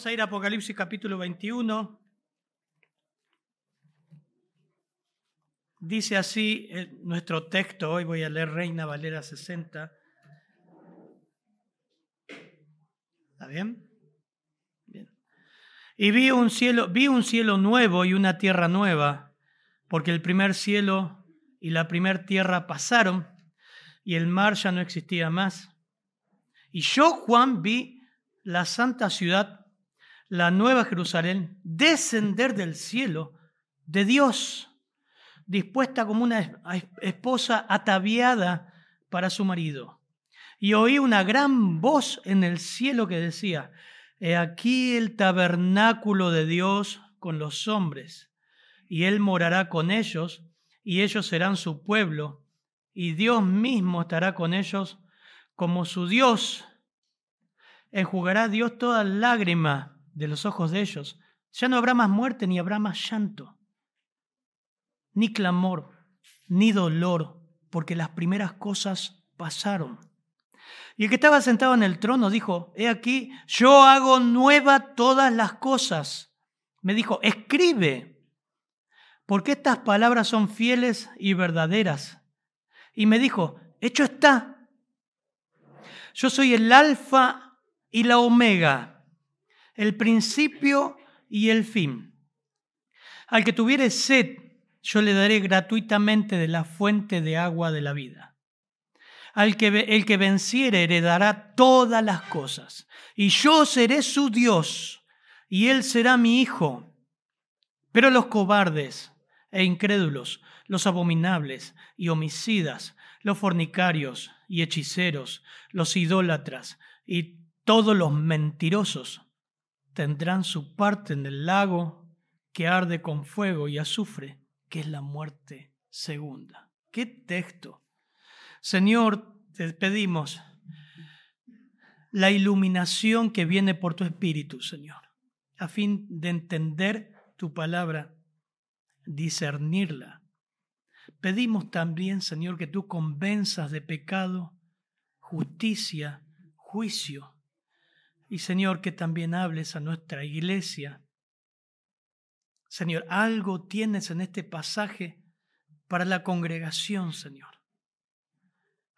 Vamos a ir a Apocalipsis capítulo 21. Dice así nuestro texto, hoy voy a leer Reina Valera 60. ¿Está bien? Bien. Y vi un cielo, vi un cielo nuevo y una tierra nueva, porque el primer cielo y la primera tierra pasaron y el mar ya no existía más. Y yo, Juan, vi la santa ciudad, la nueva Jerusalén, descender del cielo de Dios dispuesta como una esposa ataviada para su marido. Y oí una gran voz en el cielo que decía, He aquí el tabernáculo de Dios con los hombres, y Él morará con ellos, y ellos serán su pueblo, y Dios mismo estará con ellos como su Dios. Enjugará Dios toda lágrima de los ojos de ellos. Ya no habrá más muerte ni habrá más llanto ni clamor, ni dolor, porque las primeras cosas pasaron. Y el que estaba sentado en el trono dijo, he aquí, yo hago nueva todas las cosas. Me dijo, escribe, porque estas palabras son fieles y verdaderas. Y me dijo, hecho está. Yo soy el alfa y la omega, el principio y el fin. Al que tuviere sed, yo le daré gratuitamente de la fuente de agua de la vida. Al que, el que venciere heredará todas las cosas, y yo seré su Dios, y él será mi hijo. Pero los cobardes e incrédulos, los abominables y homicidas, los fornicarios y hechiceros, los idólatras y todos los mentirosos tendrán su parte en el lago que arde con fuego y azufre que es la muerte segunda. ¿Qué texto? Señor, te pedimos la iluminación que viene por tu Espíritu, Señor, a fin de entender tu palabra, discernirla. Pedimos también, Señor, que tú convenzas de pecado, justicia, juicio. Y Señor, que también hables a nuestra iglesia Señor, algo tienes en este pasaje para la congregación, Señor.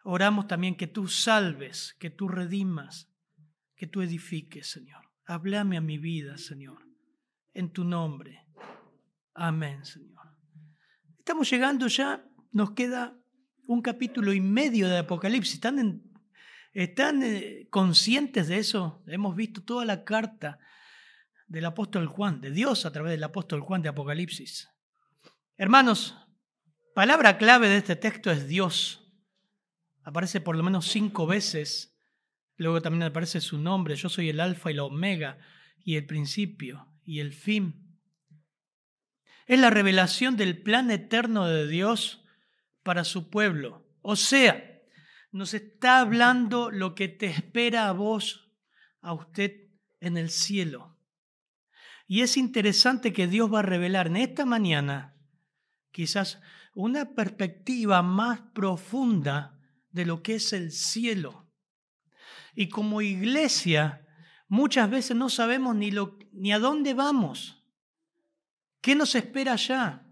Oramos también que tú salves, que tú redimas, que tú edifiques, Señor. Háblame a mi vida, Señor, en tu nombre. Amén, Señor. Estamos llegando ya, nos queda un capítulo y medio de Apocalipsis. ¿Están, ¿Están eh, conscientes de eso? Hemos visto toda la carta del apóstol Juan, de Dios a través del apóstol Juan de Apocalipsis. Hermanos, palabra clave de este texto es Dios. Aparece por lo menos cinco veces. Luego también aparece su nombre. Yo soy el alfa y la omega y el principio y el fin. Es la revelación del plan eterno de Dios para su pueblo. O sea, nos está hablando lo que te espera a vos, a usted en el cielo. Y es interesante que Dios va a revelar en esta mañana quizás una perspectiva más profunda de lo que es el cielo. Y como iglesia, muchas veces no sabemos ni, lo, ni a dónde vamos, qué nos espera allá.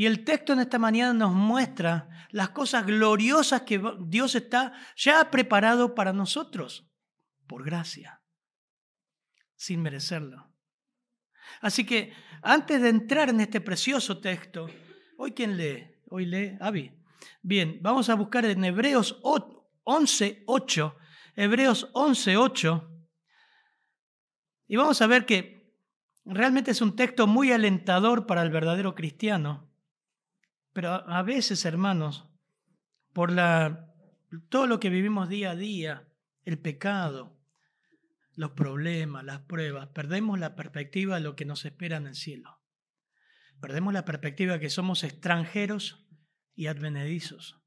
Y el texto en esta mañana nos muestra las cosas gloriosas que Dios está ya preparado para nosotros, por gracia, sin merecerlo. Así que antes de entrar en este precioso texto, ¿hoy quién lee? Hoy lee Avi. Bien, vamos a buscar en Hebreos 11.8, Hebreos 11.8, y vamos a ver que realmente es un texto muy alentador para el verdadero cristiano. Pero a veces, hermanos, por la, todo lo que vivimos día a día, el pecado, los problemas, las pruebas, perdemos la perspectiva de lo que nos espera en el cielo. Perdemos la perspectiva de que somos extranjeros y advenedizos,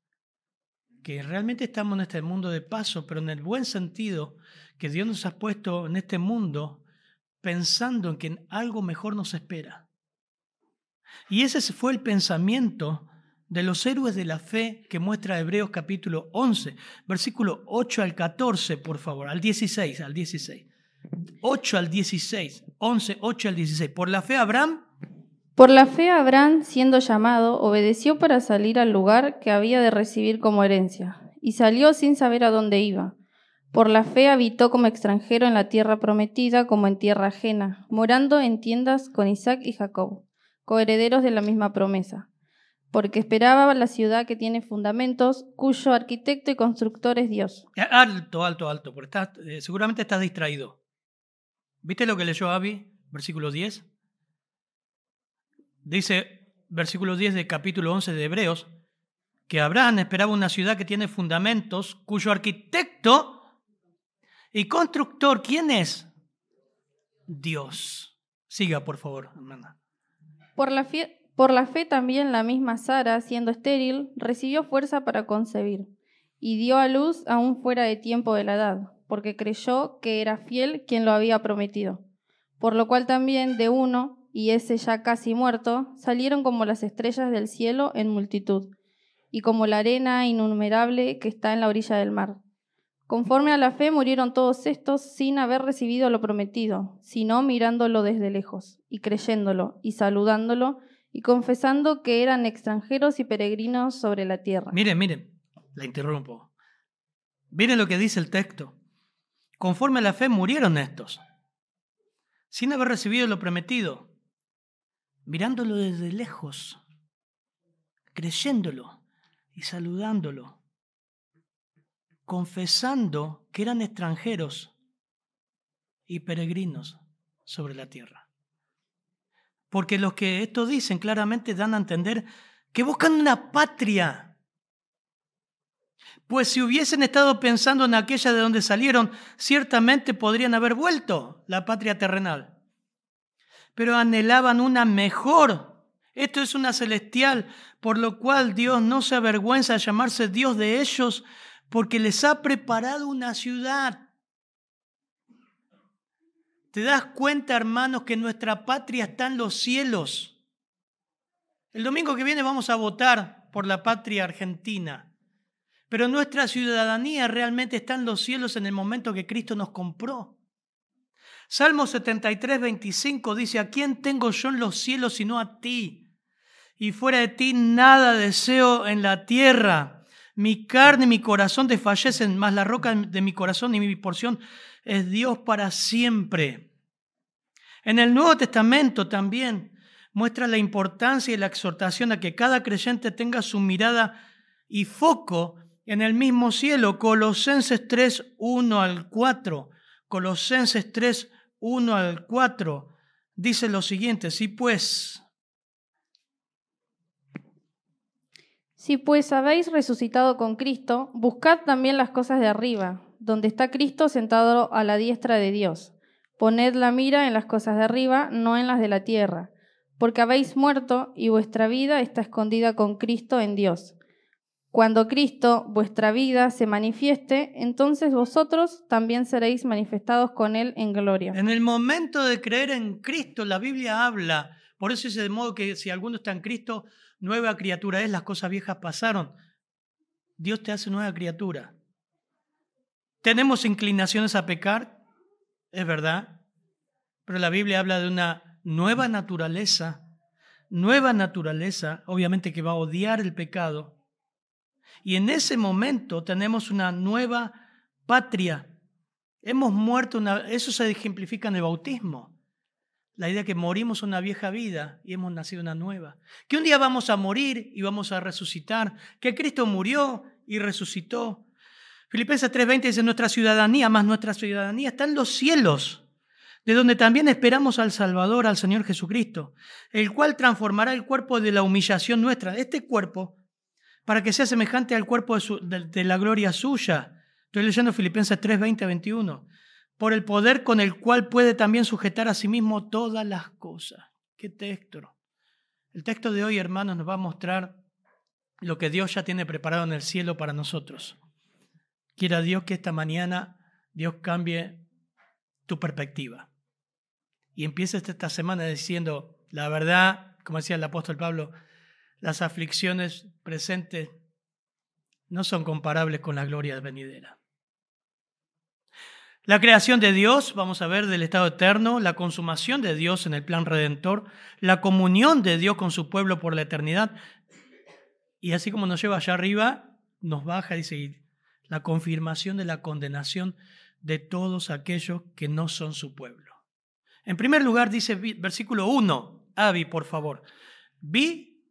que realmente estamos en este mundo de paso, pero en el buen sentido que Dios nos ha puesto en este mundo pensando en que algo mejor nos espera. Y ese fue el pensamiento de los héroes de la fe que muestra Hebreos capítulo 11, versículo 8 al 14, por favor, al 16, al 16. 8 al 16. 11, 8 al 16. Por la fe Abraham Por la fe Abraham, siendo llamado, obedeció para salir al lugar que había de recibir como herencia, y salió sin saber a dónde iba. Por la fe habitó como extranjero en la tierra prometida como en tierra ajena, morando en tiendas con Isaac y Jacob, coherederos de la misma promesa, porque esperaba la ciudad que tiene fundamentos, cuyo arquitecto y constructor es Dios. Alto, alto, alto, porque estás, eh, seguramente estás distraído. ¿Viste lo que leyó Abby? Versículo 10. Dice, versículo 10 del capítulo 11 de Hebreos, que Abraham esperaba una ciudad que tiene fundamentos, cuyo arquitecto y constructor, ¿quién es? Dios. Siga, por favor, hermana. Por la, fe, también la misma Sara, siendo estéril, recibió fuerza para concebir, y dio a luz aún fuera de tiempo de la edad, porque creyó que era fiel quien lo había prometido. Por lo cual también de uno, y ese ya casi muerto, salieron como las estrellas del cielo en multitud, y como la arena innumerable que está en la orilla del mar. Conforme a la fe murieron todos estos sin haber recibido lo prometido, sino mirándolo desde lejos, y creyéndolo, y saludándolo, y confesando que eran extranjeros y peregrinos sobre la tierra. Miren, miren, la interrumpo. Miren lo que dice el texto. Conforme a la fe murieron estos, sin haber recibido lo prometido, mirándolo desde lejos, creyéndolo y saludándolo, confesando que eran extranjeros y peregrinos sobre la tierra. Porque los que esto dicen claramente dan a entender que buscan una patria. Pues si hubiesen estado pensando en aquella de donde salieron, ciertamente podrían haber vuelto la patria terrenal. Pero anhelaban una mejor. Esto es una celestial, por lo cual Dios no se avergüenza de llamarse Dios de ellos, porque les ha preparado una ciudad. ¿Te das cuenta, hermanos, que nuestra patria está en los cielos? El domingo que viene vamos a votar por la patria argentina, pero nuestra ciudadanía realmente está en los cielos en el momento que Cristo nos compró. Salmo 73, 25 dice, ¿a quién tengo yo en los cielos sino a ti? Y fuera de ti nada deseo en la tierra. Mi carne y mi corazón desfallecen, mas la roca de mi corazón y mi porción es Dios para siempre. En el Nuevo Testamento también muestra la importancia y la exhortación a que cada creyente tenga su mirada y foco en el mismo cielo. Colosenses 3, 1 al 4. Colosenses 3, 1 al 4 dice lo siguiente, si pues Si pues habéis resucitado con Cristo, buscad también las cosas de arriba, donde está Cristo sentado a la diestra de Dios. Poned la mira en las cosas de arriba, no en las de la tierra, porque habéis muerto y vuestra vida está escondida con Cristo en Dios. Cuando Cristo, vuestra vida, se manifieste, entonces vosotros también seréis manifestados con Él en gloria. En el momento de creer en Cristo, la Biblia habla, por eso es de modo que si alguno está en Cristo, nueva criatura es, las cosas viejas pasaron. Dios te hace nueva criatura. ¿Tenemos inclinaciones a pecar? Es verdad. Pero la Biblia habla de una nueva naturaleza, nueva naturaleza, obviamente que va a odiar el pecado. Y en ese momento tenemos una nueva patria. Hemos muerto, una, eso se ejemplifica en el bautismo. La idea que morimos una vieja vida y hemos nacido una nueva. Que un día vamos a morir y vamos a resucitar. Que Cristo murió y resucitó. Filipenses 3:20 dice, nuestra ciudadanía, más nuestra ciudadanía está en los cielos, de donde también esperamos al Salvador, al Señor Jesucristo, el cual transformará el cuerpo de la humillación nuestra, este cuerpo, para que sea semejante al cuerpo de, de la gloria suya. Estoy leyendo Filipenses 3:20 21 por el poder con el cual puede también sujetar a sí mismo todas las cosas. ¿Qué texto? El texto de hoy, hermanos, nos va a mostrar lo que Dios ya tiene preparado en el cielo para nosotros. Quiera Dios que esta mañana Dios cambie tu perspectiva. Y empieces esta semana diciendo, la verdad, como decía el apóstol Pablo, las aflicciones presentes no son comparables con la gloria venidera. La creación de Dios, vamos a ver, del estado eterno, la consumación de Dios en el plan redentor, la comunión de Dios con su pueblo por la eternidad. Y así como nos lleva allá arriba, nos baja, dice, la confirmación de la condenación de todos aquellos que no son su pueblo. En primer lugar, dice versículo 1, Avi, por favor, vi.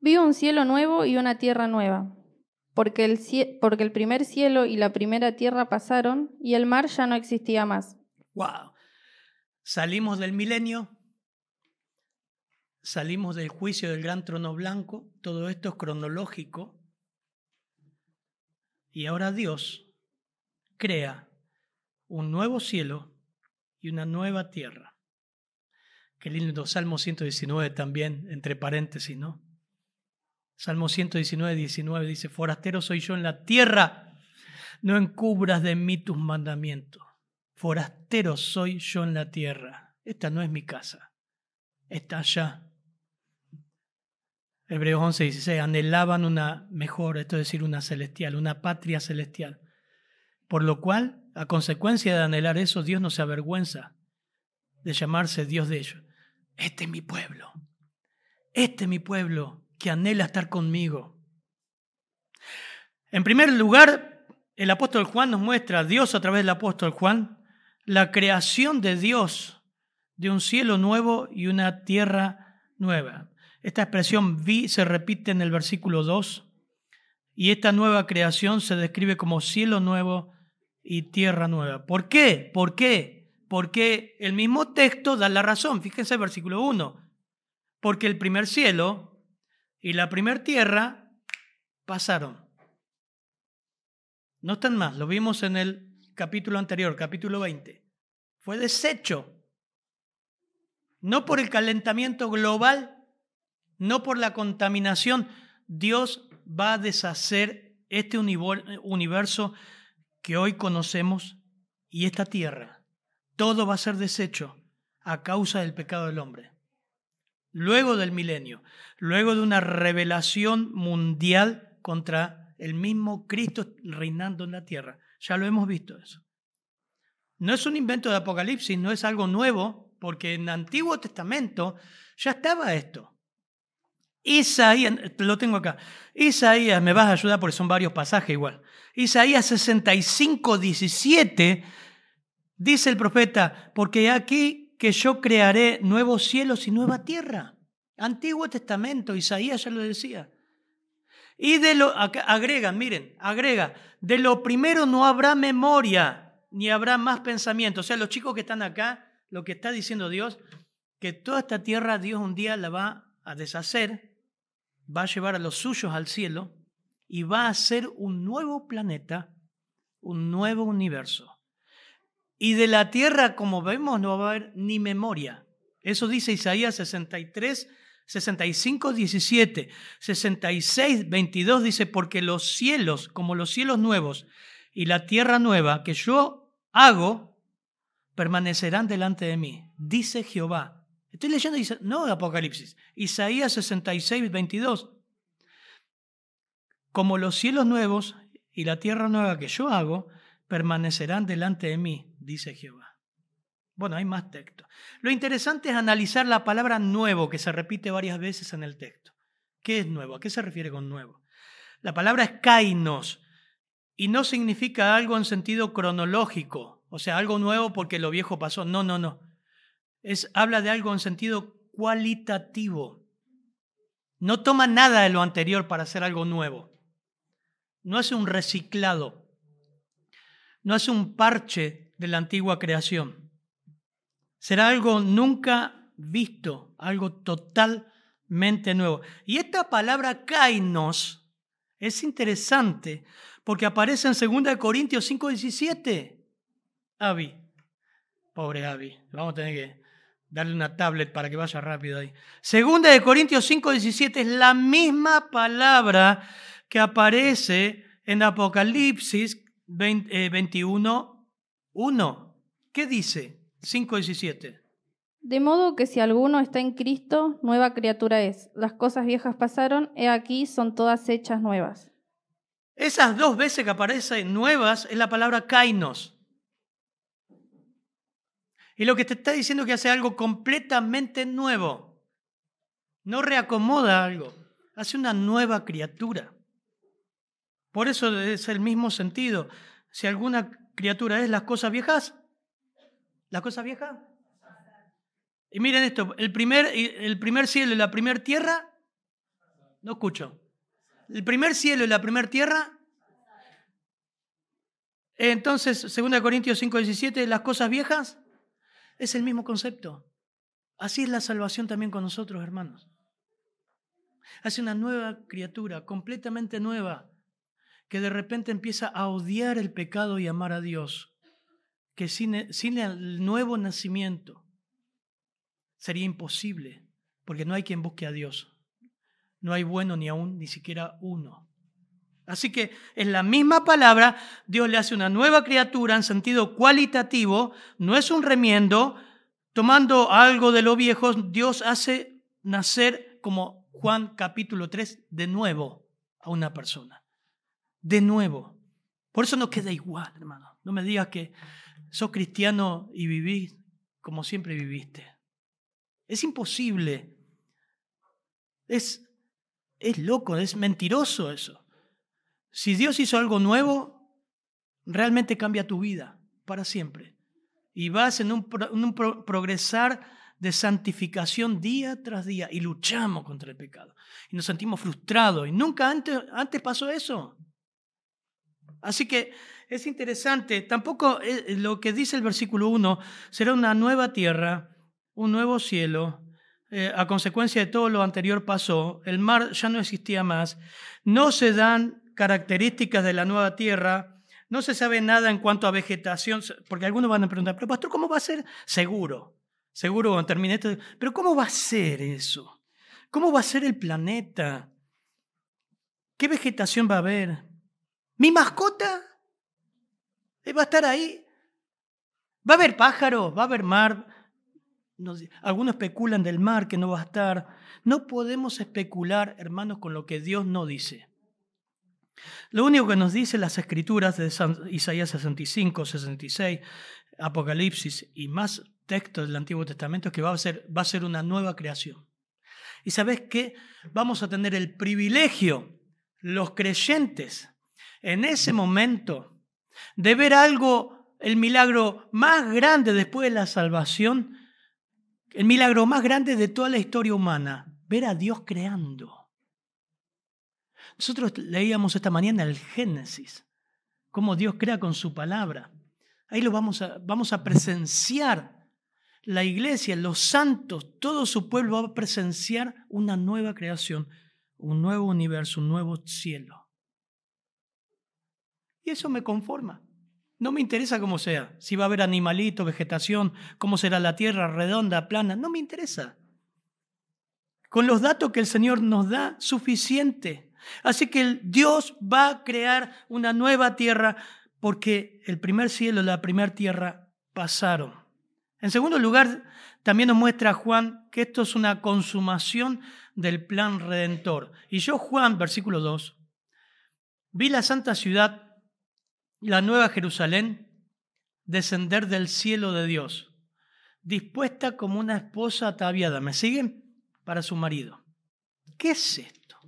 Vi un cielo nuevo y una tierra nueva porque el, primer cielo y la primera tierra pasaron y el mar ya no existía más. ¡Wow! Salimos del milenio, salimos del juicio del gran trono blanco, todo esto es cronológico, y ahora Dios crea un nuevo cielo y una nueva tierra. Qué lindo, Salmo 119 también, entre paréntesis, ¿no? Salmo 119, 19 dice, forastero soy yo en la tierra, no encubras de mí tus mandamientos. Forastero soy yo en la tierra. Esta no es mi casa, está allá. Hebreos 11, 16, anhelaban una mejor, esto es decir, una celestial, una patria celestial. Por lo cual, a consecuencia de anhelar eso, Dios no se avergüenza de llamarse Dios de ellos. Este es mi pueblo. Este es mi pueblo que anhela estar conmigo. En primer lugar, el apóstol Juan nos muestra, a Dios a través del apóstol Juan, la creación de Dios de un cielo nuevo y una tierra nueva. Esta expresión vi se repite en el versículo 2 y esta nueva creación se describe como cielo nuevo y tierra nueva. ¿Por qué? ¿Por qué? Porque el mismo texto da la razón. Fíjense el versículo 1. Porque el primer cielo y la primera tierra pasaron. No están más, lo vimos en el capítulo anterior, capítulo 20. Fue deshecho. No por el calentamiento global, no por la contaminación. Dios va a deshacer este universo que hoy conocemos y esta tierra. Todo va a ser deshecho a causa del pecado del hombre luego del milenio, luego de una revelación mundial contra el mismo Cristo reinando en la tierra. Ya lo hemos visto eso. No es un invento de Apocalipsis, no es algo nuevo, porque en el Antiguo Testamento ya estaba esto. Isaías, lo tengo acá. Isaías, me vas a ayudar porque son varios pasajes igual. Isaías 65, 17, dice el profeta, porque aquí que yo crearé nuevos cielos y nueva tierra. Antiguo Testamento, Isaías ya lo decía. Y de lo, agrega, miren, agrega, de lo primero no habrá memoria, ni habrá más pensamiento. O sea, los chicos que están acá, lo que está diciendo Dios, que toda esta tierra Dios un día la va a deshacer, va a llevar a los suyos al cielo y va a hacer un nuevo planeta, un nuevo universo. Y de la tierra, como vemos, no va a haber ni memoria. Eso dice Isaías 63, 65, 17. 66, 22 dice, porque los cielos, como los cielos nuevos y la tierra nueva que yo hago, permanecerán delante de mí, dice Jehová. Estoy leyendo, no Apocalipsis, Isaías 66, 22. Como los cielos nuevos y la tierra nueva que yo hago, permanecerán delante de mí, dice Jehová. Bueno, hay más texto. Lo interesante es analizar la palabra nuevo que se repite varias veces en el texto. ¿Qué es nuevo? ¿A qué se refiere con nuevo? La palabra es kainos y no significa algo en sentido cronológico, o sea, algo nuevo porque lo viejo pasó. No, no, no. Es, habla de algo en sentido cualitativo. No toma nada de lo anterior para hacer algo nuevo. No hace un reciclado. No hace un parche de la antigua creación. Será algo nunca visto, algo totalmente nuevo. Y esta palabra kainos es interesante porque aparece en 2 Corintios 5:17. Avi, pobre Avi, vamos a tener que darle una tablet para que vaya rápido ahí. Segunda de Corintios 5:17 es la misma palabra que aparece en Apocalipsis 21 1. ¿Qué dice? 5.17. De modo que si alguno está en Cristo, nueva criatura es. Las cosas viejas pasaron, he aquí son todas hechas nuevas. Esas dos veces que aparecen nuevas es la palabra kainos. Y lo que te está diciendo es que hace algo completamente nuevo. No reacomoda algo, hace una nueva criatura. Por eso es el mismo sentido. Si alguna criatura es las cosas viejas, las cosas viejas. Y miren esto, el primer, el primer cielo y la primera tierra, no escucho. El primer cielo y la primera tierra. Entonces, 2 Corintios 5, 17, las cosas viejas es el mismo concepto. Así es la salvación también con nosotros, hermanos. Hace una nueva criatura, completamente nueva, que de repente empieza a odiar el pecado y amar a Dios, que sin, sin el nuevo nacimiento sería imposible, porque no hay quien busque a Dios. No hay bueno ni aún, ni siquiera uno. Así que en la misma palabra, Dios le hace una nueva criatura en sentido cualitativo, no es un remiendo, tomando algo de lo viejo, Dios hace nacer, como Juan capítulo 3, de nuevo a una persona. De nuevo. Por eso no queda igual, hermano. No me digas que sos cristiano y vivís como siempre viviste. Es imposible. Es, es loco, es mentiroso eso. Si Dios hizo algo nuevo, realmente cambia tu vida para siempre. Y vas en un, progresar de santificación día tras día y luchamos contra el pecado. Y nos sentimos frustrados. Y nunca antes, antes pasó eso. Así que es interesante. Tampoco eh, lo que dice el versículo 1 será una nueva tierra, un nuevo cielo. Eh, a consecuencia de todo lo anterior pasó. El mar ya no existía más. No se dan características de la nueva tierra, no se sabe nada en cuanto a vegetación, porque algunos van a preguntar, pero pastor, ¿cómo va a ser? Seguro, seguro cuando termine esto, pero ¿cómo va a ser eso? ¿Cómo va a ser el planeta? ¿Qué vegetación va a haber? ¿Mi mascota? ¿Va a estar ahí? ¿Va a haber pájaros? ¿Va a haber mar? Algunos especulan del mar que no va a estar. No podemos especular, hermanos, con lo que Dios no dice. Lo único que nos dice las escrituras de Isaías 65, 66, Apocalipsis y más textos del Antiguo Testamento es que va a ser, va a ser una nueva creación. Y sabes qué? Vamos a tener el privilegio, los creyentes, en ese momento, de ver algo, el milagro más grande después de la salvación, el milagro más grande de toda la historia humana, ver a Dios creando. Nosotros leíamos esta mañana el Génesis, cómo Dios crea con su palabra. Ahí lo vamos a, vamos a presenciar. La iglesia, los santos, todo su pueblo va a presenciar una nueva creación, un nuevo universo, un nuevo cielo. Y eso me conforma. No me interesa cómo sea, si va a haber animalito, vegetación, cómo será la tierra redonda, plana, no me interesa. Con los datos que el Señor nos da, suficiente. Así que Dios va a crear una nueva tierra porque el primer cielo y la primera tierra pasaron. En segundo lugar, también nos muestra Juan que esto es una consumación del plan redentor. Y yo, Juan, versículo 2, vi la santa ciudad, la nueva Jerusalén, descender del cielo de Dios, dispuesta como una esposa ataviada. ¿Me siguen? Para su marido. ¿Qué es esto?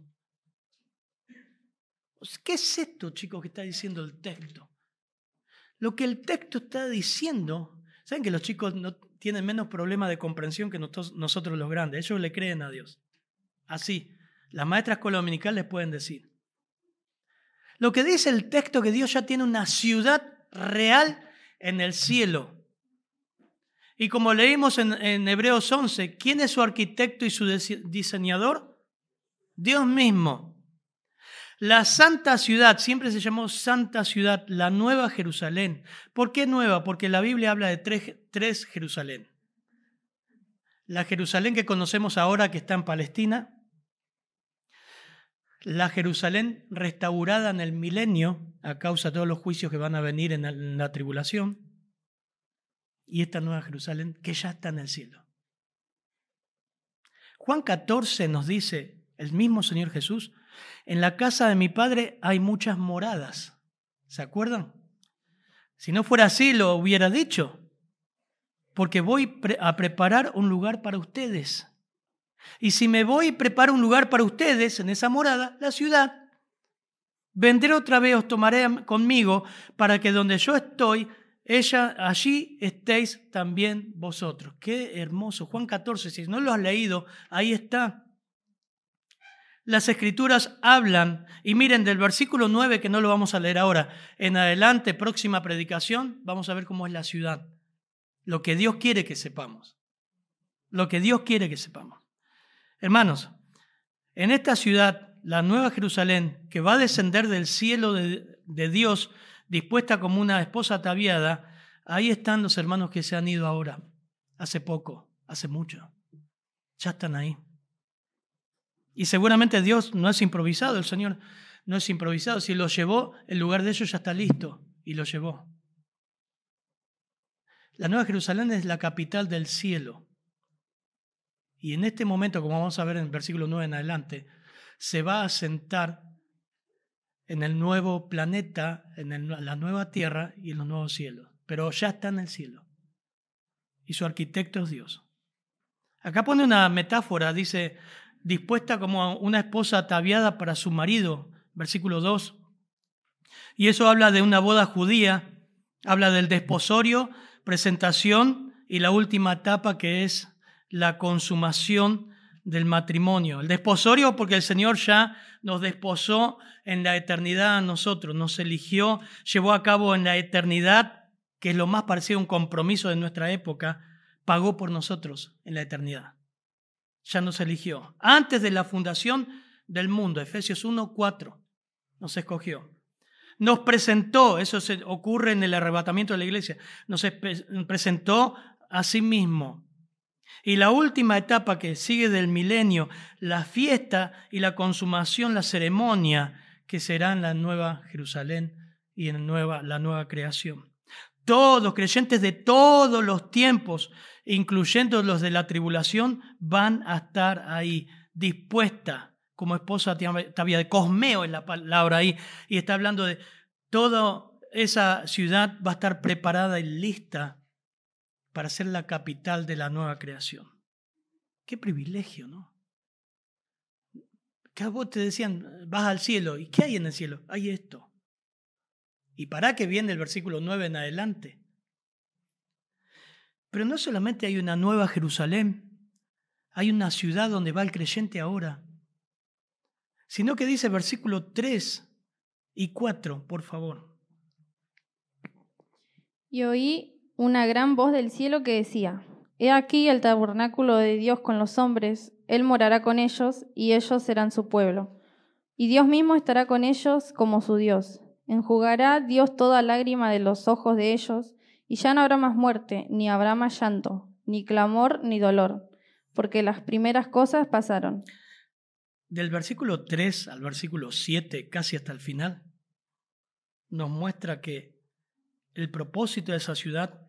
¿Qué es esto, chicos, que está diciendo el texto? Lo que el texto está diciendo, saben que los chicos no tienen menos problema de comprensión que nosotros los grandes, ellos le creen a Dios. Así, las maestras colominicales les pueden decir. Lo que dice el texto que Dios ya tiene una ciudad real en el cielo. Y como leímos en, Hebreos 11, ¿quién es su arquitecto y su diseñador? Dios mismo. La santa ciudad, siempre se llamó santa ciudad, la nueva Jerusalén. ¿Por qué nueva? Porque la Biblia habla de tres, tres Jerusalén. La Jerusalén que conocemos ahora que está en Palestina, la Jerusalén restaurada en el milenio a causa de todos los juicios que van a venir en la tribulación, y esta nueva Jerusalén que ya está en el cielo. Juan 14 nos dice el mismo Señor Jesús, en la casa de mi Padre hay muchas moradas. ¿Se acuerdan? Si no fuera así, lo hubiera dicho, porque voy a preparar un lugar para ustedes. Y si me voy y preparo un lugar para ustedes en esa morada, la ciudad, vendré otra vez, os tomaré conmigo, para que donde yo estoy, ella, allí estéis también vosotros. Qué hermoso. Juan 14, si no lo has leído, ahí está. Las escrituras hablan, y miren del versículo 9, que no lo vamos a leer ahora, en adelante, próxima predicación, vamos a ver cómo es la ciudad. Lo que Dios quiere que sepamos. Lo que Dios quiere que sepamos. Hermanos, en esta ciudad, la nueva Jerusalén, que va a descender del cielo de, Dios, dispuesta como una esposa ataviada, ahí están los hermanos que se han ido ahora, hace poco, hace mucho. Ya están ahí. Y seguramente Dios no es improvisado, el Señor no es improvisado. Si lo llevó, el lugar de ellos ya está listo y lo llevó. La Nueva Jerusalén es la capital del cielo. Y en este momento, como vamos a ver en el versículo 9 en adelante, se va a sentar en el nuevo planeta, en la nueva tierra y en los nuevos cielos. Pero ya está en el cielo. Y su arquitecto es Dios. Acá pone una metáfora, dice, dispuesta como una esposa ataviada para su marido, versículo 2. Y eso habla de una boda judía, habla del desposorio, presentación y la última etapa que es la consumación del matrimonio. El desposorio porque el Señor ya nos desposó en la eternidad a nosotros, nos eligió, llevó a cabo en la eternidad, que es lo más parecido a un compromiso de nuestra época, pagó por nosotros en la eternidad. Ya nos eligió. Antes de la fundación del mundo, Efesios 1, 4, nos escogió. Nos presentó, eso se ocurre en el arrebatamiento de la iglesia, nos presentó a sí mismo y la última etapa que sigue del milenio, la fiesta y la consumación, la ceremonia, que será en la nueva Jerusalén y en la nueva creación. Todos, creyentes de todos los tiempos, incluyendo los de la tribulación, van a estar ahí, dispuesta como esposa de Cosmeo es la palabra ahí, y está hablando de toda esa ciudad va a estar preparada y lista para ser la capital de la nueva creación. Qué privilegio, ¿no? Que a vos te decían, vas al cielo, ¿y qué hay en el cielo? Hay esto. ¿Y para qué viene el versículo 9 en adelante? Pero no solamente hay una nueva Jerusalén, hay una ciudad donde va el creyente ahora, sino que dice versículo 3 y 4, por favor. Y oí una gran voz del cielo que decía, He aquí el tabernáculo de Dios con los hombres, Él morará con ellos y ellos serán su pueblo. Y Dios mismo estará con ellos como su Dios. Enjugará Dios toda lágrima de los ojos de ellos, y ya no habrá más muerte, ni habrá más llanto, ni clamor, ni dolor, porque las primeras cosas pasaron. Del versículo 3 al versículo 7, casi hasta el final, nos muestra que el propósito de esa ciudad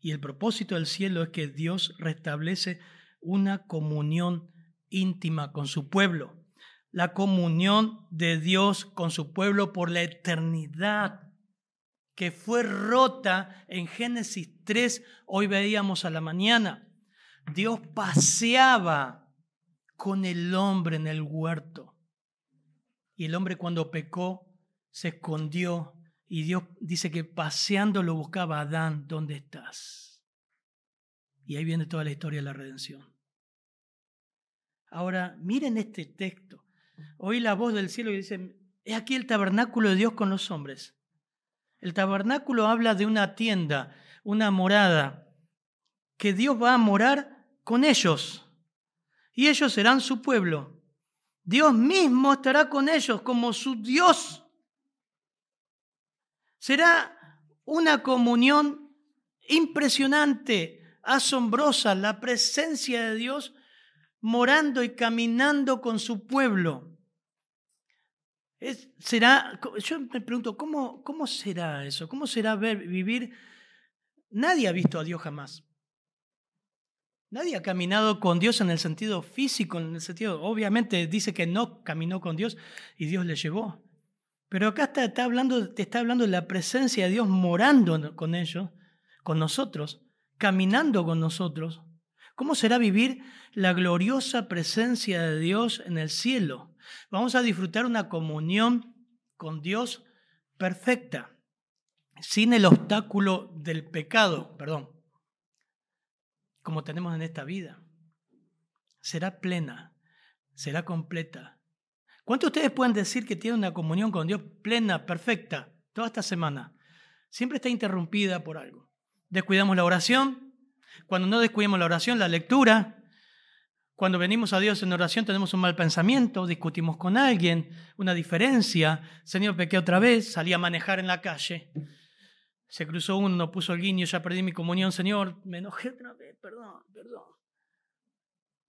y el propósito del cielo es que Dios restablece una comunión íntima con su pueblo. La comunión de Dios con su pueblo por la eternidad, que fue rota en Génesis 3, hoy veíamos a la mañana. Dios paseaba con el hombre en el huerto. Y el hombre cuando pecó se escondió y Dios dice que paseando lo buscaba Adán, ¿dónde estás? Y ahí viene toda la historia de la redención. Ahora, miren este texto. Oí la voz del cielo y dice, es aquí el tabernáculo de Dios con los hombres. El tabernáculo habla de una tienda, una morada, que Dios va a morar con ellos. Y ellos serán su pueblo. Dios mismo estará con ellos como su Dios. Será una comunión impresionante, asombrosa, la presencia de Dios morando y caminando con su pueblo. será, yo me pregunto, ¿cómo, ¿cómo será eso? ¿Cómo será ver, vivir? Nadie ha visto a Dios jamás. Nadie ha caminado con Dios en el sentido físico, en el sentido, obviamente dice que no caminó con Dios y Dios le llevó. Pero acá está, hablando, te está hablando de la presencia de Dios morando con ellos, con nosotros, caminando con nosotros. ¿Cómo será vivir la gloriosa presencia de Dios en el cielo? Vamos a disfrutar una comunión con Dios perfecta, sin el obstáculo del pecado, perdón, como tenemos en esta vida. Será plena, será completa. ¿Cuántos de ustedes pueden decir que tienen una comunión con Dios plena, perfecta, toda esta semana? Siempre está interrumpida por algo. Descuidamos la oración. Cuando no descuidamos la oración, la lectura. Cuando venimos a Dios en oración tenemos un mal pensamiento, discutimos con alguien, una diferencia. Señor, pequé otra vez, salí a manejar en la calle. Se cruzó uno, puso el guiño, ya perdí mi comunión, Señor, me enojé otra vez, perdón, perdón.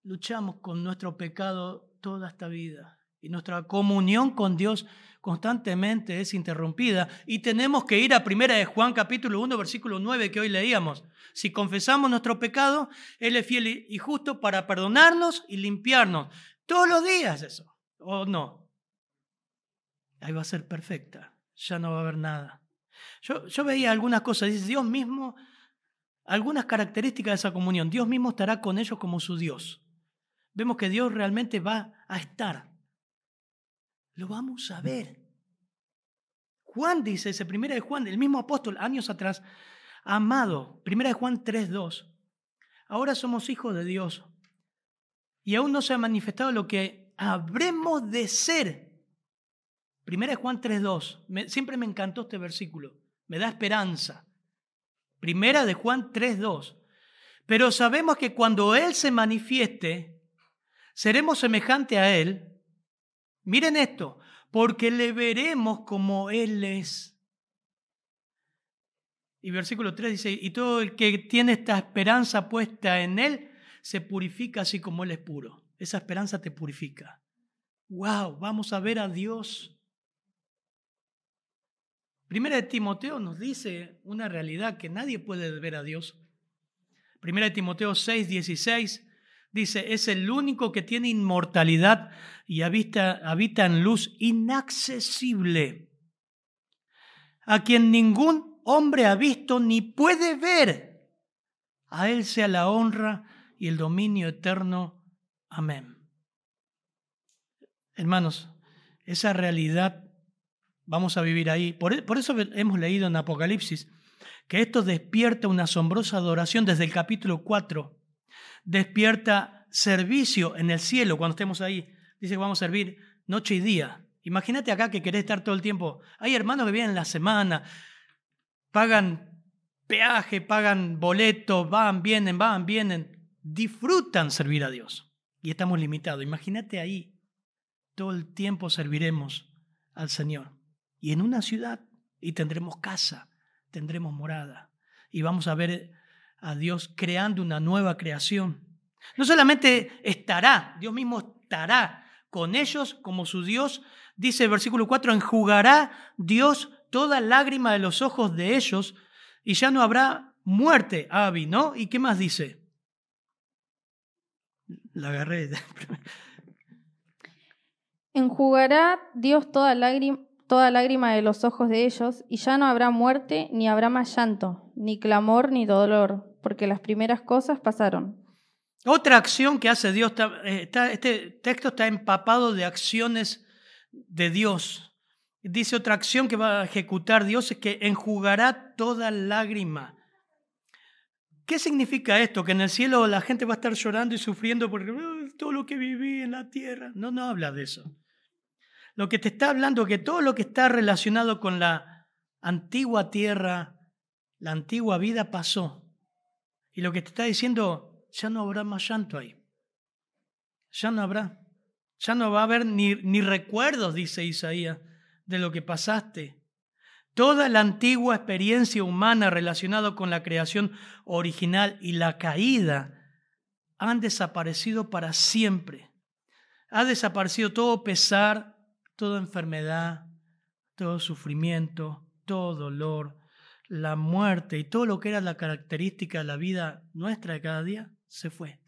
Luchamos con nuestro pecado toda esta vida y nuestra comunión con Dios constantemente es interrumpida y tenemos que ir a primera de Juan capítulo 1 versículo 9 que hoy leíamos. Si confesamos nuestro pecado, Él es fiel y justo para perdonarnos y limpiarnos. Todos los días eso, ¿o no? Ahí va a ser perfecta, ya no va a haber nada. Yo, veía algunas cosas, dice Dios mismo, algunas características de esa comunión. Dios mismo estará con ellos como su Dios. Vemos que Dios realmente va a estar. Lo vamos a ver. Juan dice, ese primera de Juan, el mismo apóstol, años atrás, amado, primera de Juan 3.2, ahora somos hijos de Dios y aún no se ha manifestado lo que habremos de ser Primera de Juan 3.2. Siempre me encantó este versículo. Me da esperanza. Primera de Juan 3.2. Pero sabemos que cuando Él se manifieste, seremos semejante a Él. Miren esto, porque le veremos como Él es. Y versículo 3 dice, y todo el que tiene esta esperanza puesta en Él, se purifica así como Él es puro. Esa esperanza te purifica. ¡Wow! Vamos a ver a Dios Primera de Timoteo nos dice una realidad que nadie puede ver a Dios. Primera de Timoteo 6, 16 dice, es el único que tiene inmortalidad y habita, habita en luz inaccesible, a quien ningún hombre ha visto ni puede ver. A Él sea la honra y el dominio eterno. Amén. Hermanos, esa realidad vamos a vivir ahí. Por, eso hemos leído en Apocalipsis que esto despierta una asombrosa adoración desde el capítulo 4. Despierta servicio en el cielo cuando estemos ahí. Dice que vamos a servir noche y día. Imagínate acá que querés estar todo el tiempo. Hay hermanos que vienen la semana, pagan peaje, pagan boletos, van, vienen, van, vienen. Disfrutan servir a Dios. Y estamos limitados. Imagínate ahí. Todo el tiempo serviremos al Señor y en una ciudad y tendremos casa, tendremos morada y vamos a ver a Dios creando una nueva creación. No solamente estará, Dios mismo estará con ellos como su Dios, dice el versículo 4, enjugará Dios toda lágrima de los ojos de ellos y ya no habrá muerte, Abby, ¿no? ¿Y qué más dice? La agarré. Enjugará Dios toda lágrima toda lágrima de los ojos de ellos, y ya no habrá muerte, ni habrá más llanto, ni clamor, ni dolor, porque las primeras cosas pasaron. Otra acción que hace Dios, está, este texto está empapado de acciones de Dios. Dice otra acción que va a ejecutar Dios es que enjugará toda lágrima. ¿Qué significa esto? Que en el cielo la gente va a estar llorando y sufriendo porque todo lo que viví en la tierra. No, no habla de eso lo que te está hablando que todo lo que está relacionado con la antigua tierra, la antigua vida pasó. Y lo que te está diciendo, ya no habrá más llanto ahí. Ya no habrá. Ya no va a haber ni, ni recuerdos, dice Isaías, de lo que pasaste. Toda la antigua experiencia humana relacionada con la creación original y la caída han desaparecido para siempre. Ha desaparecido todo pesar, toda enfermedad, todo sufrimiento, todo dolor, la muerte y todo lo que era la característica de la vida nuestra de cada día, se fue.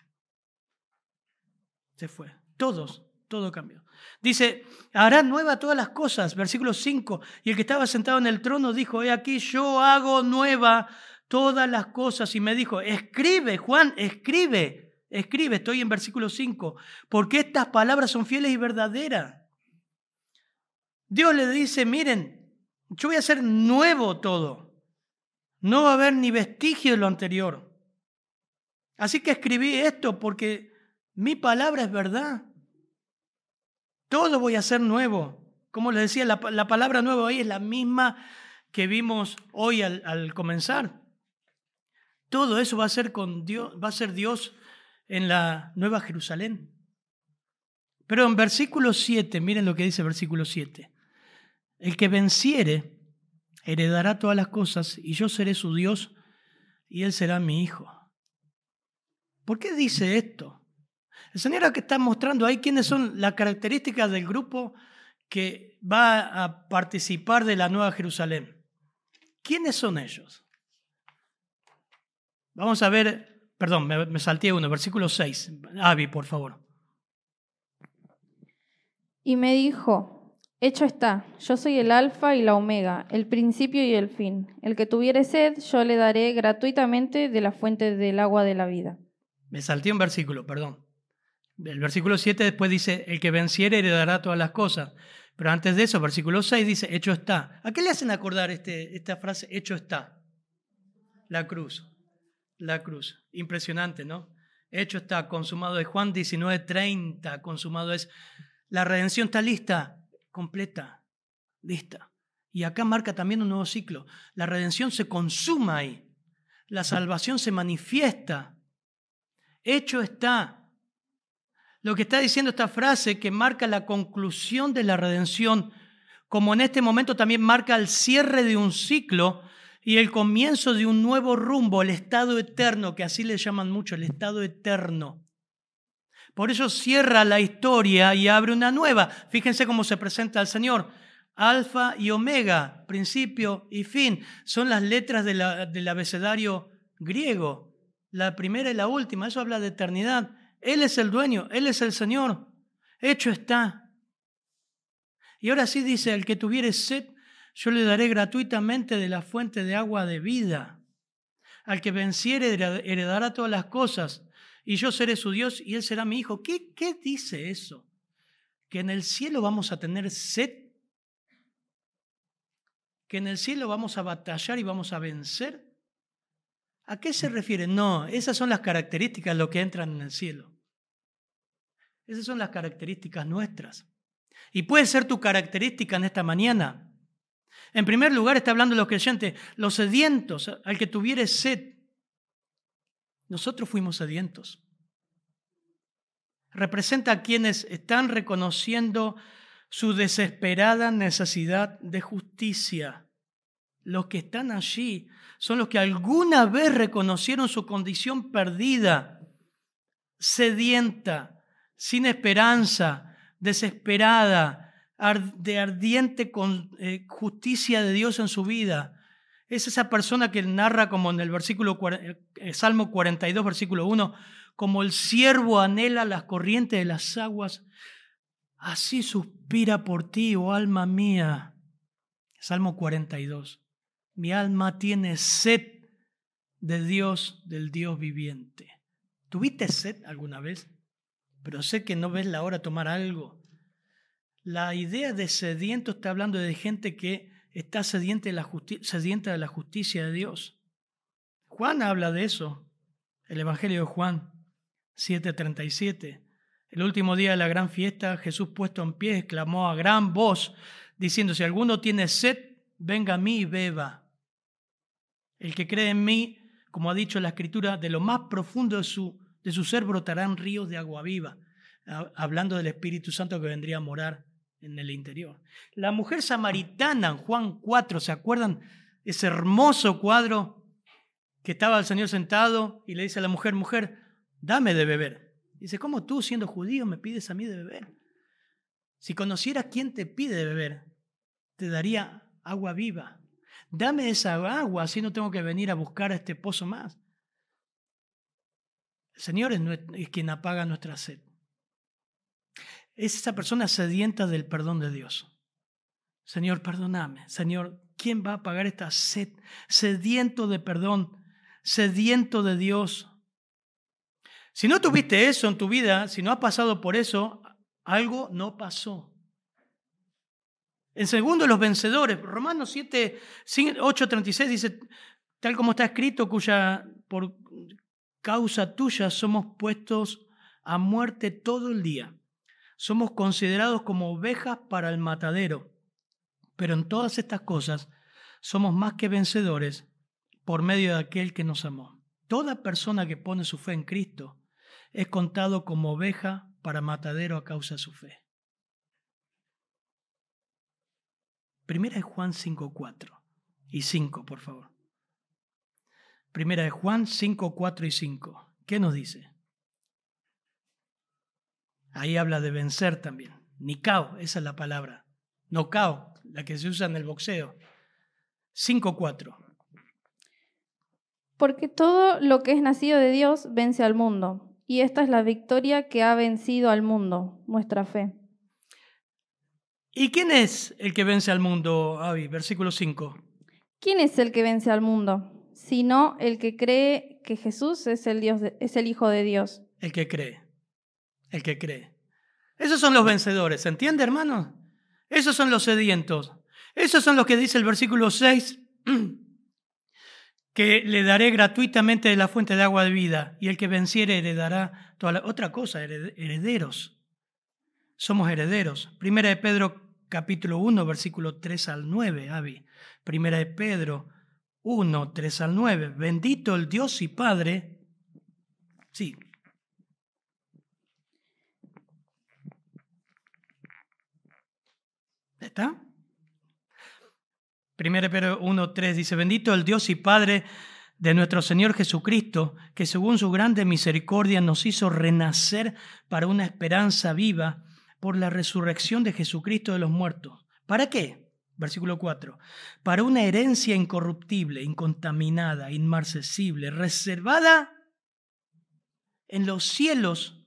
Se fue. Todos, todo cambió. Dice, hará nueva todas las cosas, versículo 5. Y el que estaba sentado en el trono dijo, he aquí, yo hago nueva todas las cosas. Y me dijo, escribe, Juan, escribe, escribe. Estoy en versículo 5. Porque estas palabras son fieles y verdaderas. Dios le dice, miren, yo voy a hacer nuevo todo. No va a haber ni vestigio de lo anterior. Así que escribí esto porque mi palabra es verdad. Todo voy a hacer nuevo. Como les decía, la, palabra nuevo ahí es la misma que vimos hoy al, al, comenzar. Todo eso va a ser con Dios, va a ser Dios en la Nueva Jerusalén. Pero en versículo 7, miren lo que dice versículo 7. El que venciere heredará todas las cosas y yo seré su Dios y él será mi hijo. ¿Por qué dice esto? El Señor que está mostrando ahí quiénes son las características del grupo que va a participar de la Nueva Jerusalén. ¿Quiénes son ellos? Vamos a ver, perdón, me, me salté uno, versículo 6. Avi, por favor. Y me dijo, hecho está, yo soy el alfa y la omega, el principio y el fin. El que tuviere sed, yo le daré gratuitamente de la fuente del agua de la vida. Me salté un versículo, perdón. El versículo 7 después dice, el que venciere heredará todas las cosas. Pero antes de eso, versículo 6 dice, hecho está. ¿A qué le hacen acordar este, esta frase, hecho está? La cruz. La cruz. Impresionante, ¿no? Hecho está, consumado es Juan 19, 30, consumado es. La redención está lista, completa, lista. Y acá marca también un nuevo ciclo. La redención se consuma ahí. La salvación se manifiesta. Hecho está. Lo que está diciendo esta frase que marca la conclusión de la redención, como en este momento también marca el cierre de un ciclo y el comienzo de un nuevo rumbo, el estado eterno, que así le llaman mucho, el estado eterno. Por eso cierra la historia y abre una nueva. Fíjense cómo se presenta al Señor. Alfa y Omega, principio y fin, son las letras del abecedario griego. La primera y la última, eso habla de eternidad. Él es el dueño, Él es el Señor. Hecho está. Y ahora sí dice, el que tuviere sed, yo le daré gratuitamente de la fuente de agua de vida. Al que venciere heredará todas las cosas, y yo seré su Dios y él será mi hijo. ¿Qué, qué dice eso? ¿Que en el cielo vamos a tener sed? ¿Que en el cielo vamos a batallar y vamos a vencer? ¿A qué se refiere? No, esas son las características de lo que entran en el cielo. Esas son las características nuestras. Y puede ser tu característica en esta mañana. En primer lugar está hablando los creyentes, los sedientos, al que tuviere sed. Nosotros fuimos sedientos. Representa a quienes están reconociendo su desesperada necesidad de justicia. Los que están allí son los que alguna vez reconocieron su condición perdida, sedienta, sin esperanza, desesperada, de ardiente eh, justicia de Dios en su vida. Es esa persona que narra como en el versículo eh, Salmo 42, versículo 1, como el siervo anhela las corrientes de las aguas, así suspira por ti, oh alma mía. Salmo 42. Mi alma tiene sed de Dios, del Dios viviente. ¿Tuviste sed alguna vez? Pero sé que no ves la hora de tomar algo. La idea de sediento está hablando de gente que está sediente de la de la justicia de Dios. Juan habla de eso. El Evangelio de Juan 7:37. El último día de la gran fiesta, Jesús puesto en pie exclamó a gran voz, diciendo, si alguno tiene sed, venga a mí y beba. El que cree en mí, como ha dicho la escritura, de lo más profundo de su, de su ser brotarán ríos de agua viva, hablando del Espíritu Santo que vendría a morar en el interior. La mujer samaritana Juan 4, ¿se acuerdan? Ese hermoso cuadro que estaba el Señor sentado y le dice a la mujer, mujer, dame de beber. Dice, ¿cómo tú siendo judío me pides a mí de beber? Si conociera quién te pide de beber, te daría agua viva. Dame esa agua, así no tengo que venir a buscar a este pozo más. Señor es, quien apaga nuestra sed. Es esa persona sedienta del perdón de Dios. Señor, perdóname. Señor, ¿quién va a apagar esta sed? Sediento de perdón, sediento de Dios. Si no tuviste eso en tu vida, si no has pasado por eso, algo no pasó. En segundo, los vencedores. Romanos 7, 8, 36 dice, tal como está escrito, cuya por causa tuya somos puestos a muerte todo el día. Somos considerados como ovejas para el matadero. Pero en todas estas cosas somos más que vencedores por medio de aquel que nos amó. Toda persona que pone su fe en Cristo es contado como oveja para matadero a causa de su fe. Primera de Juan 5, 4 y 5, por favor. Primera de Juan 5, 4 y 5. ¿Qué nos dice? Ahí habla de vencer también. Nikao, esa es la palabra. No cao, la que se usa en el boxeo. 5, 4. Porque todo lo que es nacido de Dios vence al mundo. Y esta es la victoria que ha vencido al mundo, nuestra fe. ¿Y quién es el que vence al mundo, Avi? Versículo 5. ¿Quién es el que vence al mundo? Sino el que cree que Jesús es el, Dios es el Hijo de Dios. El que cree. El que cree. Esos son los vencedores, ¿entiende, hermano? Esos son los sedientos. Esos son los que dice el versículo 6, que le daré gratuitamente de la fuente de agua de vida, y el que venciere heredará toda la... otra cosa, herederos somos herederos. Primera de Pedro capítulo 1, versículo 3 al 9, Avi. Primera de Pedro 1, 3 al 9. Bendito el Dios y Padre. Sí. ¿Está? Primera de Pedro 1, 3 dice, bendito el Dios y Padre de nuestro Señor Jesucristo, que según su grande misericordia nos hizo renacer para una esperanza viva por la resurrección de Jesucristo de los muertos. ¿Para qué? Versículo 4. Para una herencia incorruptible, incontaminada, inmarcesible, reservada en los cielos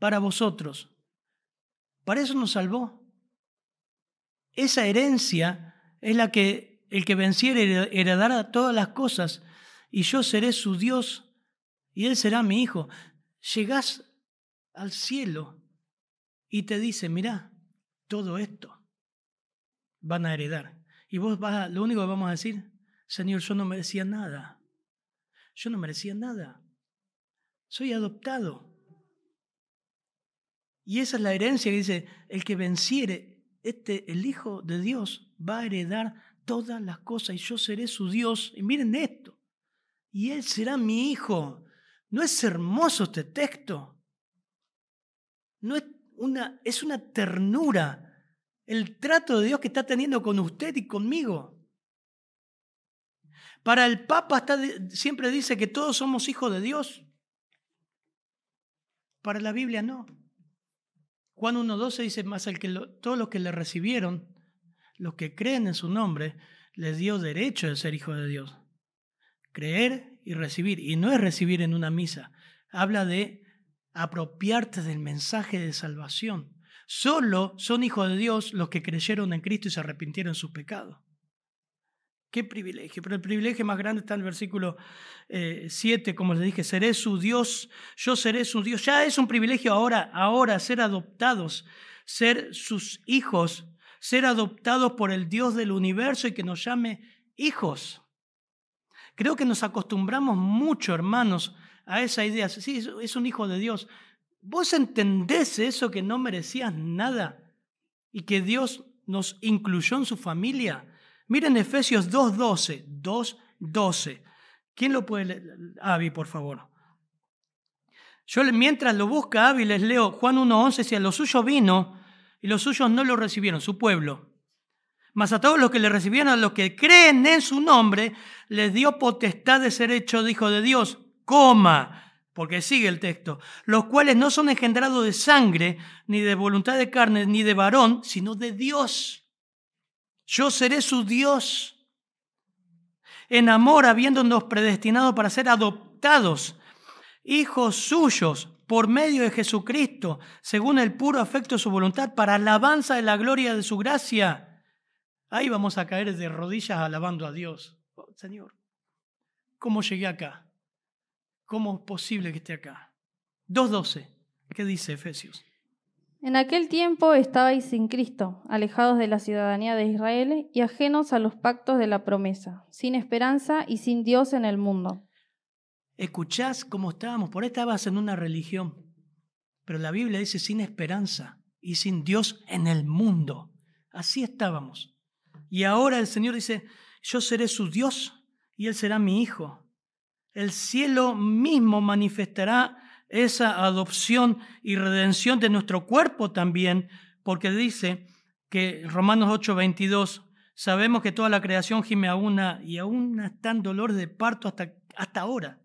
para vosotros. Para eso nos salvó. Esa herencia es la que el que venciere heredará todas las cosas y yo seré su Dios y él será mi hijo. Llegás al cielo y te dice, mira, todo esto van a heredar. Y vos vas lo único que vamos a decir, Señor, yo no merecía nada. Yo no merecía nada. Soy adoptado. Y esa es la herencia que dice, el que venciere, este, el Hijo de Dios, va a heredar todas las cosas y yo seré su Dios. Y miren esto. Y Él será mi Hijo. ¿No es hermoso este texto? ¿No es es una ternura el trato de Dios que está teniendo con usted y conmigo. Para el Papa está, siempre dice que todos somos hijos de Dios. Para la Biblia no. Juan 1.12 dice más el que todos los que le recibieron, los que creen en su nombre, les dio derecho de ser hijos de Dios. Creer y recibir. Y no es recibir en una misa. Habla de apropiarte del mensaje de salvación. Solo son hijos de Dios los que creyeron en Cristo y se arrepintieron de sus pecados. Qué privilegio. Pero el privilegio más grande está en el versículo 7, eh, como les dije, seré su Dios, yo seré su Dios. Ya es un privilegio ahora, ahora ser adoptados, ser sus hijos, ser adoptados por el Dios del universo y que nos llame hijos. Creo que nos acostumbramos mucho, hermanos, a esa idea. Sí, es un hijo de Dios. ¿Vos entendés eso que no merecías nada y que Dios nos incluyó en su familia? Miren Efesios 2.12, 2.12. ¿Quién lo puede leer? Avi, por favor. Yo mientras lo busca Avi les leo Juan 1.11, decía, lo suyo vino y los suyos no lo recibieron, su pueblo. Mas a todos los que le recibieron, a los que creen en su nombre, les dio potestad de ser hecho de hijo de Dios coma, porque sigue el texto, los cuales no son engendrados de sangre, ni de voluntad de carne, ni de varón, sino de Dios. Yo seré su Dios. En amor, habiéndonos predestinado para ser adoptados hijos suyos por medio de Jesucristo, según el puro afecto de su voluntad, para alabanza de la gloria de su gracia. Ahí vamos a caer de rodillas alabando a Dios. Oh, Señor, ¿cómo llegué acá? ¿Cómo es posible que esté acá? 2.12, ¿qué dice Efesios? En aquel tiempo estabais sin Cristo, alejados de la ciudadanía de Israel y ajenos a los pactos de la promesa, sin esperanza y sin Dios en el mundo. ¿Escuchás cómo estábamos? Por ahí estabas en una religión, pero la Biblia dice sin esperanza y sin Dios en el mundo. Así estábamos. Y ahora el Señor dice, yo seré su Dios y Él será mi hijo. El cielo mismo manifestará esa adopción y redención de nuestro cuerpo también, porque dice que Romanos 8:22, sabemos que toda la creación gime a una y aún está en dolor de parto hasta, hasta ahora.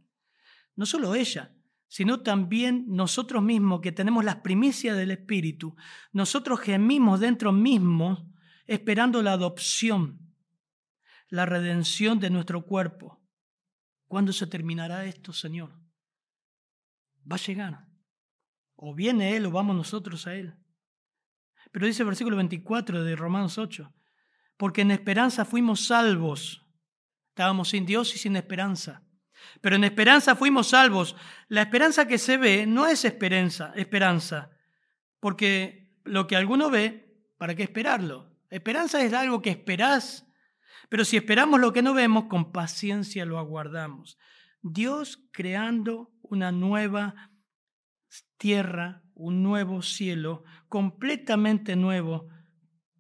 No solo ella, sino también nosotros mismos que tenemos las primicias del Espíritu, nosotros gemimos dentro mismos esperando la adopción, la redención de nuestro cuerpo. ¿Cuándo se terminará esto, Señor? Va a llegar. O viene Él o vamos nosotros a Él. Pero dice el versículo 24 de Romanos 8, porque en esperanza fuimos salvos. Estábamos sin Dios y sin esperanza. Pero en esperanza fuimos salvos. La esperanza que se ve no es esperanza, esperanza, porque lo que alguno ve, ¿para qué esperarlo? Esperanza es algo que esperás, pero si esperamos lo que no vemos, con paciencia lo aguardamos. Dios creando una nueva tierra, un nuevo cielo, completamente nuevo,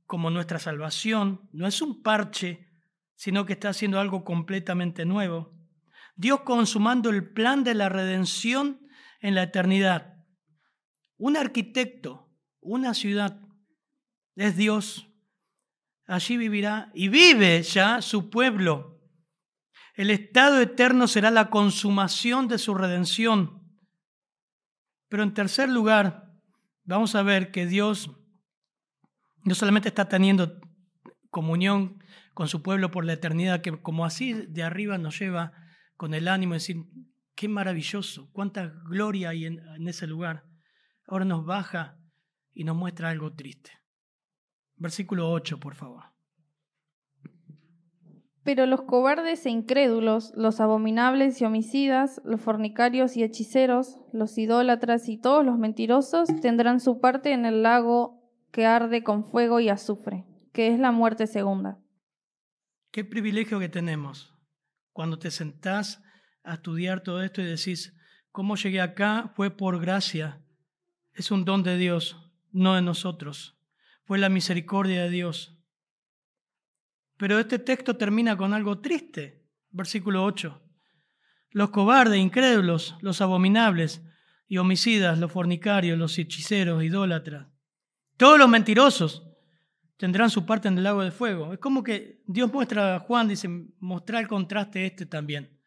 como nuestra salvación, no es un parche, sino que está haciendo algo completamente nuevo. Dios consumando el plan de la redención en la eternidad. Un arquitecto, una ciudad, es Dios. Allí vivirá y vive ya su pueblo. El estado eterno será la consumación de su redención. Pero en tercer lugar, vamos a ver que Dios no solamente está teniendo comunión con su pueblo por la eternidad, que como así de arriba nos lleva con el ánimo de decir, qué maravilloso, cuánta gloria hay en, ese lugar. Ahora nos baja y nos muestra algo triste. Versículo 8, por favor. Pero los cobardes e incrédulos, los abominables y homicidas, los fornicarios y hechiceros, los idólatras y todos los mentirosos tendrán su parte en el lago que arde con fuego y azufre, que es la muerte segunda. Qué privilegio que tenemos cuando te sentás a estudiar todo esto y decís, ¿cómo llegué acá? Fue por gracia. Es un don de Dios, no de nosotros. Fue la misericordia de Dios. Pero este texto termina con algo triste. Versículo 8. Los cobardes, incrédulos, los abominables y homicidas, los fornicarios, los hechiceros, idólatras, todos los mentirosos, tendrán su parte en el lago de fuego. Es como que Dios muestra a Juan, dice, mostrar el contraste este también.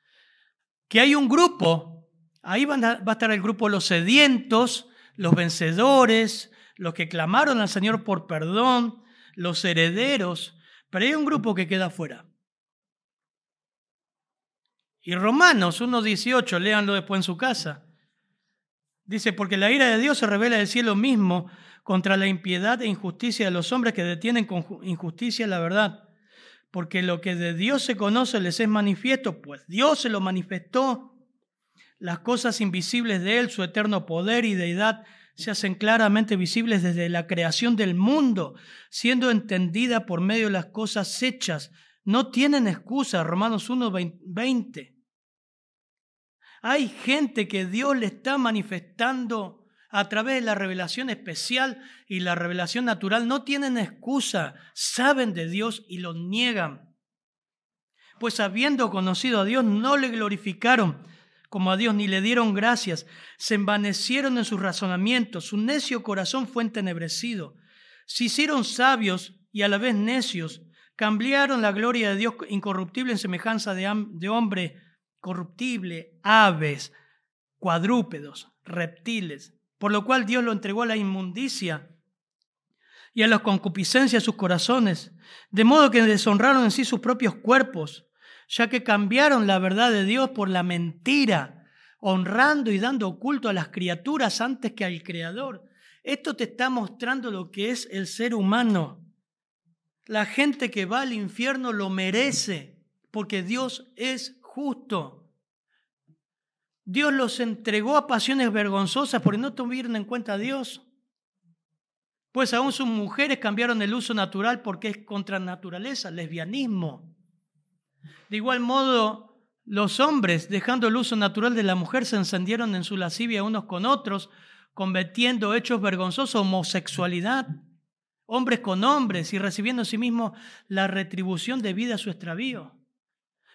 Que hay un grupo, ahí va a estar el grupo los sedientos, los vencedores, los que clamaron al Señor por perdón, los herederos, pero hay un grupo que queda afuera. Y Romanos 1.18, léanlo después en su casa. Dice, porque la ira de Dios se revela del cielo mismo contra la impiedad e injusticia de los hombres que detienen con injusticia la verdad. Porque lo que de Dios se conoce les es manifiesto, pues Dios se lo manifestó. Las cosas invisibles de Él, su eterno poder y deidad, se hacen claramente visibles desde la creación del mundo, siendo entendida por medio de las cosas hechas. No tienen excusa, Romanos 1, 20. Hay gente que Dios le está manifestando a través de la revelación especial y la revelación natural, no tienen excusa, saben de Dios y lo niegan. Pues habiendo conocido a Dios, no le glorificaron como a Dios, ni le dieron gracias, se envanecieron en sus razonamientos, su necio corazón fue entenebrecido, se hicieron sabios y a la vez necios, cambiaron la gloria de Dios incorruptible en semejanza de, hombre corruptible, aves, cuadrúpedos, reptiles, por lo cual Dios lo entregó a la inmundicia y a la concupiscencia de sus corazones, de modo que deshonraron en sí sus propios cuerpos, ya que cambiaron la verdad de Dios por la mentira, honrando y dando culto a las criaturas antes que al Creador. Esto te está mostrando lo que es el ser humano. La gente que va al infierno lo merece porque Dios es justo. Dios los entregó a pasiones vergonzosas porque no tuvieron en cuenta a Dios. Pues aún sus mujeres cambiaron el uso natural porque es contra naturaleza, lesbianismo. De igual modo, los hombres, dejando el uso natural de la mujer, se encendieron en su lascivia unos con otros, cometiendo hechos vergonzosos, homosexualidad, hombres con hombres y recibiendo en sí mismos la retribución debida a su extravío.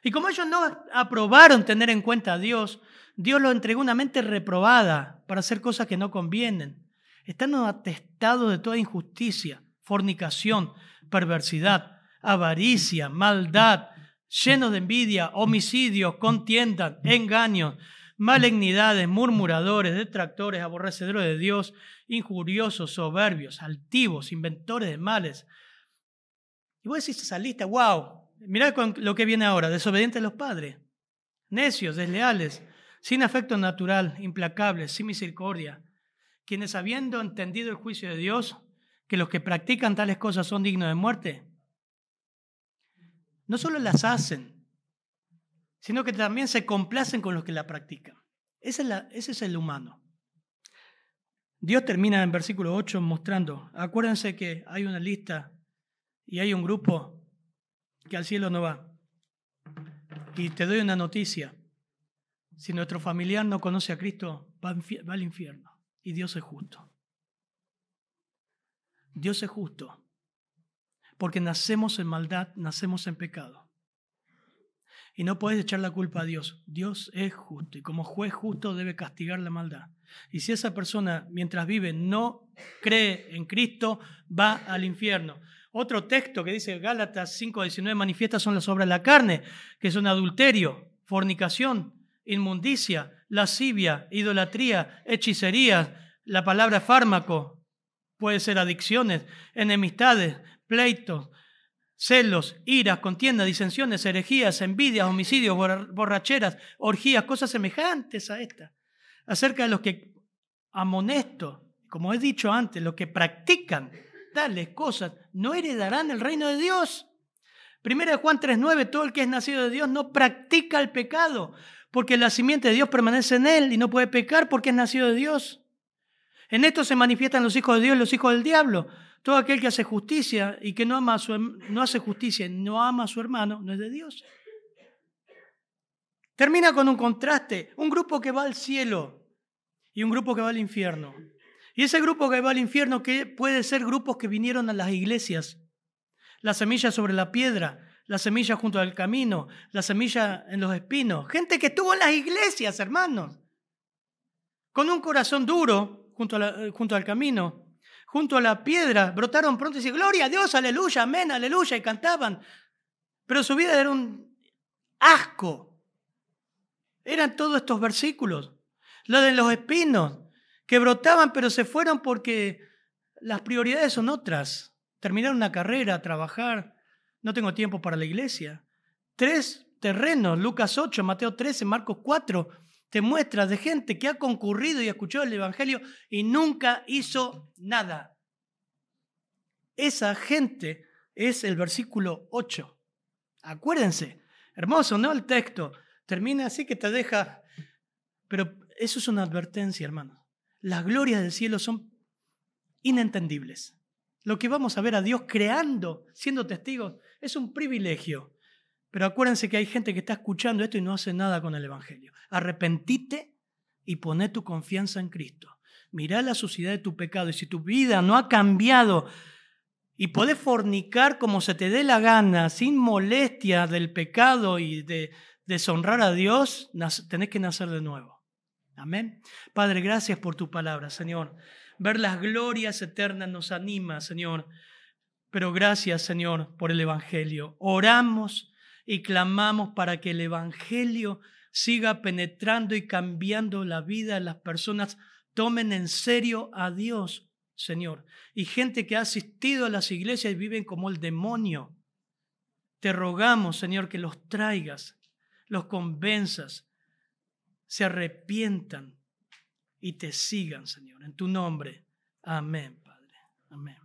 Y como ellos no aprobaron tener en cuenta a Dios, Dios los entregó una mente reprobada para hacer cosas que no convienen. Están atestados de toda injusticia, fornicación, perversidad, avaricia, maldad, llenos de envidia, homicidios, contiendas, engaños, malignidades, murmuradores, detractores, aborrecedores de Dios, injuriosos, soberbios, altivos, inventores de males. Y vos decís esa lista, wow, mirá lo que viene ahora, desobedientes a los padres, necios, desleales, sin afecto natural, implacables, sin misericordia, quienes habiendo entendido el juicio de Dios, que los que practican tales cosas son dignos de muerte, no solo las hacen, sino que también se complacen con los que la practican. Ese es, el humano. Dios termina en versículo 8 mostrando, acuérdense que hay una lista y hay un grupo que al cielo no va. Y te doy una noticia, si nuestro familiar no conoce a Cristo, va al infierno. Y Dios es justo. Dios es justo. Porque nacemos en maldad, nacemos en pecado. Y no puedes echar la culpa a Dios. Dios es justo y como juez justo debe castigar la maldad. Y si esa persona mientras vive no cree en Cristo, va al infierno. Otro texto que dice Gálatas 5:19 manifiesta son las obras de la carne, que son adulterio, fornicación, inmundicia, lascivia, idolatría, hechicería, la palabra fármaco, puede ser adicciones, enemistades, pleitos, celos, iras, contiendas, disensiones, herejías, envidias, homicidios, borracheras, orgías, cosas semejantes a estas. Acerca de los que amonesto, como he dicho antes, los que practican tales cosas no heredarán el reino de Dios. Primera de Juan 3:9, todo el que es nacido de Dios no practica el pecado, porque la simiente de Dios permanece en él y no puede pecar porque es nacido de Dios. En esto se manifiestan los hijos de Dios y los hijos del diablo. Todo aquel que hace justicia y que no, ama su, no hace justicia y no ama a su hermano, no es de Dios. Termina con un contraste, un grupo que va al cielo y un grupo que va al infierno. Y ese grupo que va al infierno que puede ser grupos que vinieron a las iglesias. La semilla sobre la piedra, la semilla junto al camino, la semilla en los espinos. Gente que estuvo en las iglesias, hermanos. Con un corazón duro junto, junto al camino junto a la piedra, brotaron pronto y decían, gloria a Dios, aleluya, amén, aleluya, y cantaban. Pero su vida era un asco. Eran todos estos versículos. Lo de los espinos, que brotaban, pero se fueron porque las prioridades son otras. Terminar una carrera, trabajar, no tengo tiempo para la iglesia. Tres terrenos, Lucas 8, Mateo 13, Marcos 4, te muestras de gente que ha concurrido y escuchado el Evangelio y nunca hizo nada. Esa gente es el versículo 8. Acuérdense, hermoso, ¿no? El texto termina así que te deja, pero eso es una advertencia, hermanos. Las glorias del cielo son inentendibles. Lo que vamos a ver a Dios creando, siendo testigos, es un privilegio. Pero acuérdense que hay gente que está escuchando esto y no hace nada con el Evangelio. Arrepentite y poné tu confianza en Cristo. Mirá la suciedad de tu pecado y si tu vida no ha cambiado y podés fornicar como se te dé la gana, sin molestia del pecado y de deshonrar a Dios, tenés que nacer de nuevo. Amén. Padre, gracias por tu palabra, Señor. Ver las glorias eternas nos anima, Señor. Pero gracias, Señor, por el Evangelio. Oramos y clamamos para que el Evangelio siga penetrando y cambiando la vida de las personas. Tomen en serio a Dios, Señor. Y gente que ha asistido a las iglesias y viven como el demonio. Te rogamos, Señor, que los traigas, los convenzas, se arrepientan y te sigan, Señor. En tu nombre. Amén, Padre. Amén.